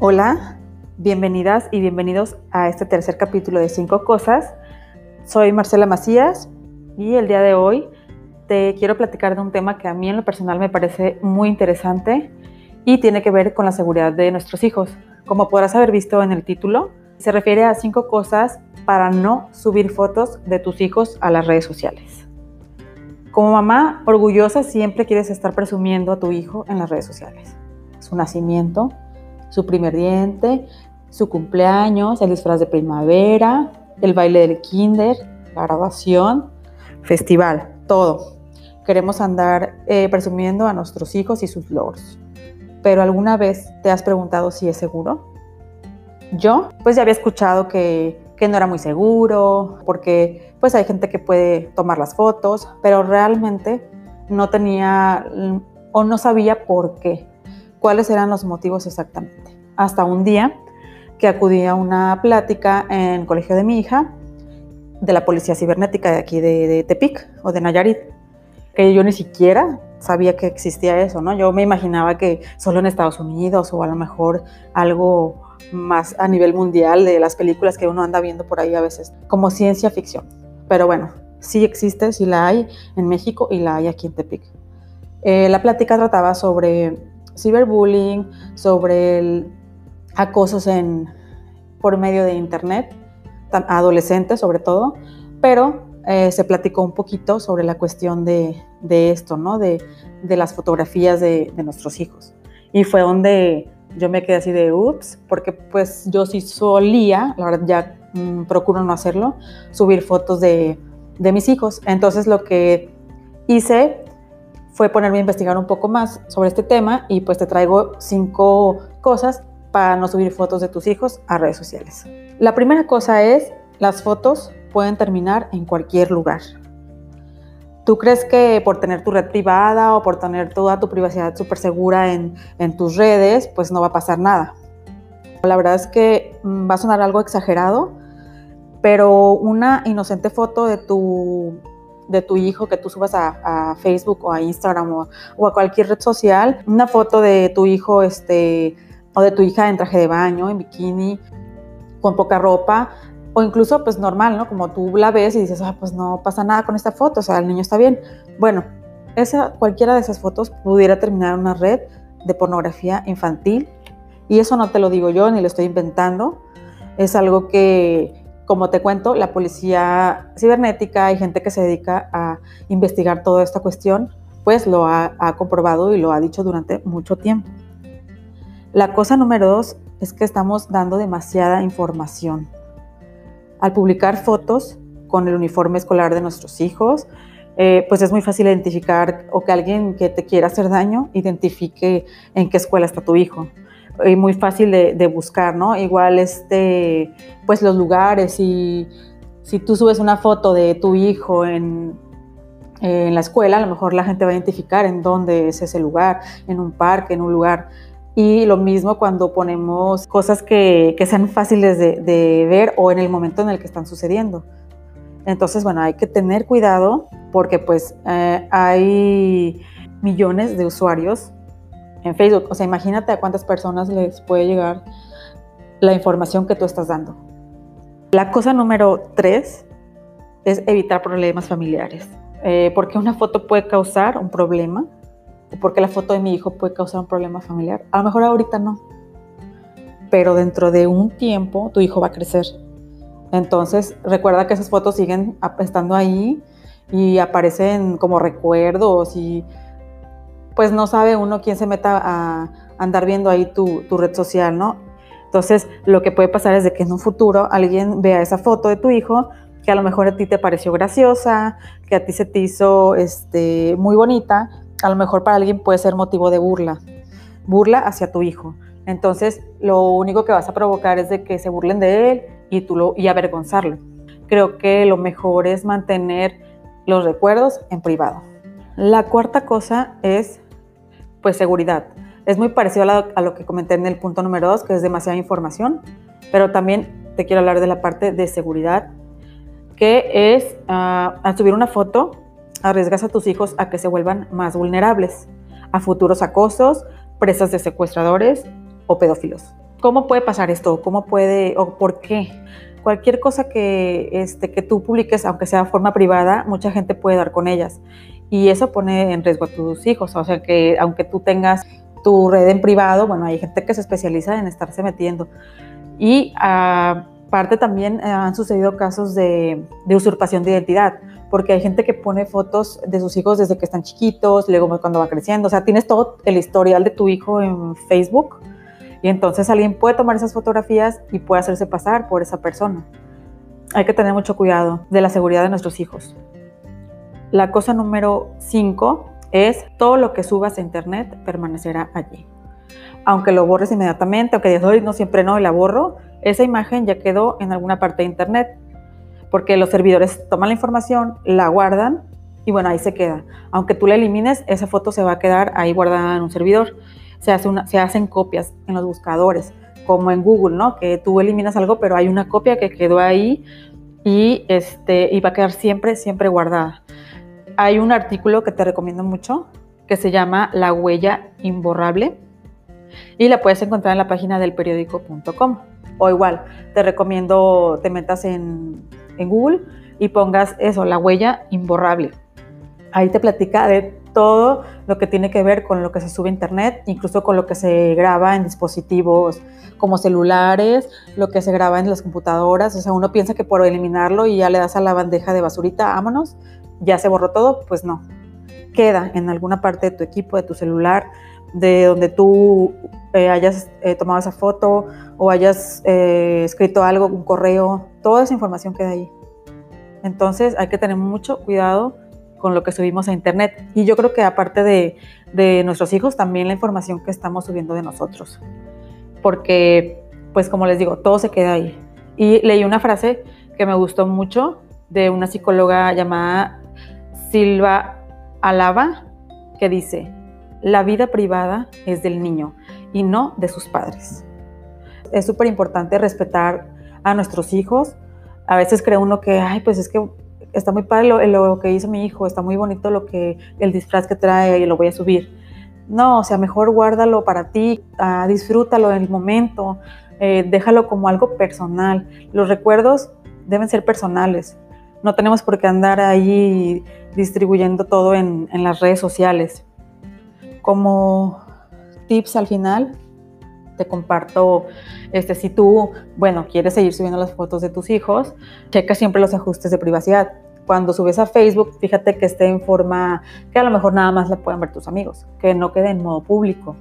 Hola, bienvenidas y bienvenidos a este tercer capítulo de Cinco Cosas. Soy Marcela Macías y el día de hoy te quiero platicar de un tema que a mí en lo personal me parece muy interesante y tiene que ver con la seguridad de nuestros hijos. Como podrás haber visto en el título, se refiere a cinco cosas para no subir fotos de tus hijos a las redes sociales. Como mamá orgullosa siempre quieres estar presumiendo a tu hijo en las redes sociales. Su nacimiento, su primer diente, su cumpleaños, el disfraz de primavera, el baile del kinder, la grabación, festival, todo. Queremos andar eh, presumiendo a nuestros hijos y sus logros. Pero ¿alguna vez te has preguntado si es seguro? Yo, pues ya había escuchado que, que no era muy seguro, porque pues hay gente que puede tomar las fotos, pero realmente no tenía o no sabía por qué cuáles eran los motivos exactamente. Hasta un día que acudí a una plática en el colegio de mi hija de la policía cibernética de aquí de, Tepic o de Nayarit, que yo ni siquiera sabía que existía eso, ¿no? Yo me imaginaba que solo en Estados Unidos o a lo mejor algo más a nivel mundial de las películas que uno anda viendo por ahí a veces, como ciencia ficción. Pero bueno, sí existe, sí la hay en México y la hay aquí en Tepic. Eh, la plática trataba sobre ciberbullying, sobre el acosos en, por medio de Internet, adolescentes sobre todo, pero eh, se platicó un poquito sobre la cuestión de, esto, ¿no? De, las fotografías de, nuestros hijos. Y fue donde yo me quedé así de, ups, porque pues yo sí solía, la verdad ya mm, procuro no hacerlo, subir fotos de, de mis hijos. Entonces lo que hice fue ponerme a investigar un poco más sobre este tema y pues te traigo cinco cosas para no subir fotos de tus hijos a redes sociales. La primera cosa es, las fotos pueden terminar en cualquier lugar. ¿Tú crees que por tener tu red privada o por tener toda tu privacidad súper segura en, en tus redes, pues no va a pasar nada? La verdad es que mm, va a sonar algo exagerado, pero una inocente foto de tu de tu hijo que tú subas a, Facebook o a Instagram o, a cualquier red social, una foto de tu hijo este, o de tu hija en traje de baño, en bikini, con poca ropa, o incluso pues normal, ¿no? Como tú la ves y dices, ah, pues no pasa nada con esta foto, o sea, el niño está bien. Bueno, esa, cualquiera de esas fotos pudiera terminar una red de pornografía infantil y eso no te lo digo yo ni lo estoy inventando, es algo que como te cuento, la policía cibernética y gente que se dedica a investigar toda esta cuestión, pues lo ha, comprobado y lo ha dicho durante mucho tiempo. La cosa número dos es que estamos dando demasiada información. Al publicar fotos con el uniforme escolar de nuestros hijos, eh, pues es muy fácil identificar o que alguien que te quiera hacer daño identifique en qué escuela está tu hijo y muy fácil de, buscar, ¿no? Igual, este, pues los lugares y si tú subes una foto de tu hijo en, en la escuela, a lo mejor la gente va a identificar en dónde es ese lugar, en un parque, en un lugar. Y lo mismo cuando ponemos cosas que, que sean fáciles de, de, ver o en el momento en el que están sucediendo. Entonces, bueno, hay que tener cuidado porque pues eh, hay millones de usuarios en Facebook. O sea, imagínate a cuántas personas les puede llegar la información que tú estás dando. La cosa número tres es evitar problemas familiares. Eh, porque una foto puede causar un problema, o porque la foto de mi hijo puede causar un problema familiar. A lo mejor ahorita no, pero dentro de un tiempo tu hijo va a crecer. Entonces, recuerda que esas fotos siguen estando ahí y aparecen como recuerdos y pues no sabe uno quién se meta a andar viendo ahí tu, red social, ¿no? Entonces, lo que puede pasar es de que en un futuro alguien vea esa foto de tu hijo que a lo mejor a ti te pareció graciosa, que a ti se te hizo este, muy bonita, a lo mejor para alguien puede ser motivo de burla, burla hacia tu hijo. Entonces, lo único que vas a provocar es de que se burlen de él y, tú lo, y avergonzarlo. Creo que lo mejor es mantener los recuerdos en privado. La cuarta cosa es pues seguridad. Es muy parecido a, lo que comenté en el punto número dos, que es demasiada información, pero también te quiero hablar de la parte de seguridad, que es ah, al subir una foto, arriesgas a tus hijos a que se vuelvan más vulnerables a futuros acosos, presas de secuestradores o pedófilos. ¿Cómo puede pasar esto? ¿Cómo puede o por qué? Cualquier cosa que, este, que tú publiques, aunque sea de forma privada, mucha gente puede dar con ellas. Y eso pone en riesgo a tus hijos. O sea que aunque tú tengas tu red en privado, bueno, hay gente que se especializa en estarse metiendo. Y aparte también eh, han sucedido casos de, de, usurpación de identidad, porque hay gente que pone fotos de sus hijos desde que están chiquitos, luego cuando va creciendo. O sea, tienes todo el historial de tu hijo en Facebook y entonces alguien puede tomar esas fotografías y puede hacerse pasar por esa persona. Hay que tener mucho cuidado de la seguridad de nuestros hijos. La cosa número 5 es todo lo que subas a internet permanecerá allí. Aunque lo borres inmediatamente, aunque digas, hoy no siempre no y la borro, esa imagen ya quedó en alguna parte de internet. Porque los servidores toman la información, la guardan y bueno, ahí se queda. Aunque tú la elimines, esa foto se va a quedar ahí guardada en un servidor se, hace se hacen copias en los buscadores, como en Google, ¿no? Que tú eliminas algo, pero hay una copia que quedó ahí y, este, y va a quedar siempre, siempre guardada. Hay un artículo que te recomiendo mucho que se llama La huella imborrable y la puedes encontrar en la página del periódico.com. O igual, te recomiendo te metas en, en Google y pongas eso, la huella imborrable. Ahí te platica de todo lo que tiene que ver con lo que se sube a internet, incluso con lo que se graba en dispositivos como celulares, lo que se graba en las computadoras. O sea, uno piensa que por eliminarlo y ya le das a la bandeja de basurita, vámonos, ya se borró todo, pues no. Queda en alguna parte de tu equipo, de tu celular, de donde tú eh, hayas eh, tomado esa foto o hayas eh, escrito algo, un correo, toda esa información queda ahí. Entonces hay que tener mucho cuidado con lo que subimos a internet. Y yo creo que aparte de, de nuestros hijos, también la información que estamos subiendo de nosotros. Porque, pues como les digo, todo se queda ahí. Y leí una frase que me gustó mucho de una psicóloga llamada Silva Alaba, que dice, la vida privada es del niño y no de sus padres. Es súper importante respetar a nuestros hijos. A veces cree uno que, ay, pues es que está muy padre lo, que hizo mi hijo, está muy bonito lo que el disfraz que trae y lo voy a subir. No, o sea, mejor guárdalo para ti, uh, disfrútalo en el momento, eh, déjalo como algo personal. Los recuerdos deben ser personales. No tenemos por qué andar ahí distribuyendo todo en, en las redes sociales. Como tips al final, te comparto, este, si tú, bueno, quieres seguir subiendo las fotos de tus hijos, checa siempre los ajustes de privacidad. Cuando subes a Facebook, fíjate que esté en forma que a lo mejor nada más la puedan ver tus amigos, que no quede en modo público.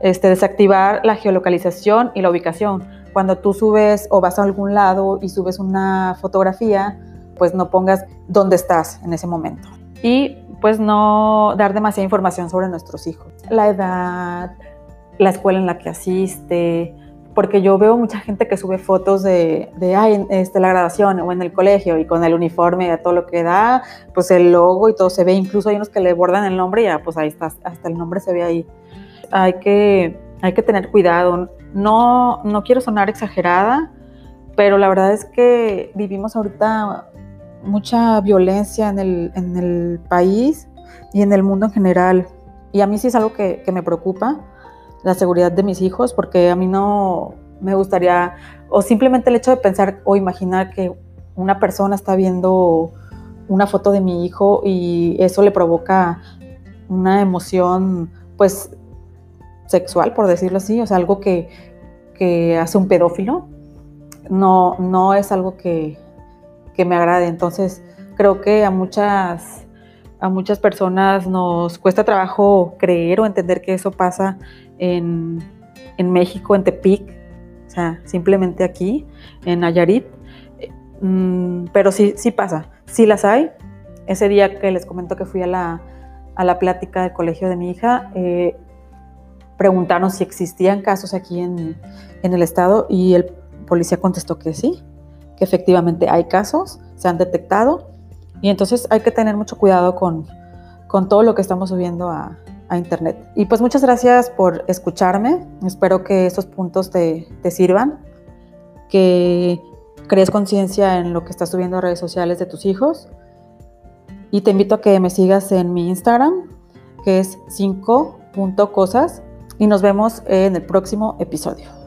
Este, desactivar la geolocalización y la ubicación. Cuando tú subes o vas a algún lado y subes una fotografía, pues no pongas dónde estás en ese momento. Y pues no dar demasiada información sobre nuestros hijos. La edad, la escuela en la que asiste, porque yo veo mucha gente que sube fotos de, de ay, este, la graduación o en el colegio y con el uniforme y todo lo que da, pues el logo y todo se ve, incluso hay unos que le bordan el nombre y ya, pues ahí está, hasta el nombre se ve ahí. Hay que, hay que tener cuidado. No, no quiero sonar exagerada, pero la verdad es que vivimos ahorita mucha violencia en el, en el país y en el mundo en general. Y a mí sí es algo que, me preocupa la seguridad de mis hijos, porque a mí no me gustaría, o simplemente el hecho de pensar o imaginar que una persona está viendo una foto de mi hijo y eso le provoca una emoción, pues, sexual, por decirlo así, o sea, algo que, que hace un pedófilo, no, no es algo que, que me agrade. Entonces, creo que a muchas, a muchas personas nos cuesta trabajo creer o entender que eso pasa en, México, en Tepic, o sea, simplemente aquí, en Nayarit. Mm, pero sí, sí pasa, sí las hay. Ese día que les comento que fui a la, a la plática del colegio de mi hija, eh, preguntaron si existían casos aquí en, en, el estado y el policía contestó que sí, efectivamente hay casos, se han detectado y entonces hay que tener mucho cuidado con, con todo lo que estamos subiendo a, Internet. Y pues muchas gracias por escucharme. Espero que estos puntos te, te sirvan, que crees conciencia en lo que estás subiendo a redes sociales de tus hijos. Y te invito a que me sigas en mi Instagram, que es 5.cosas. Y nos vemos en el próximo episodio.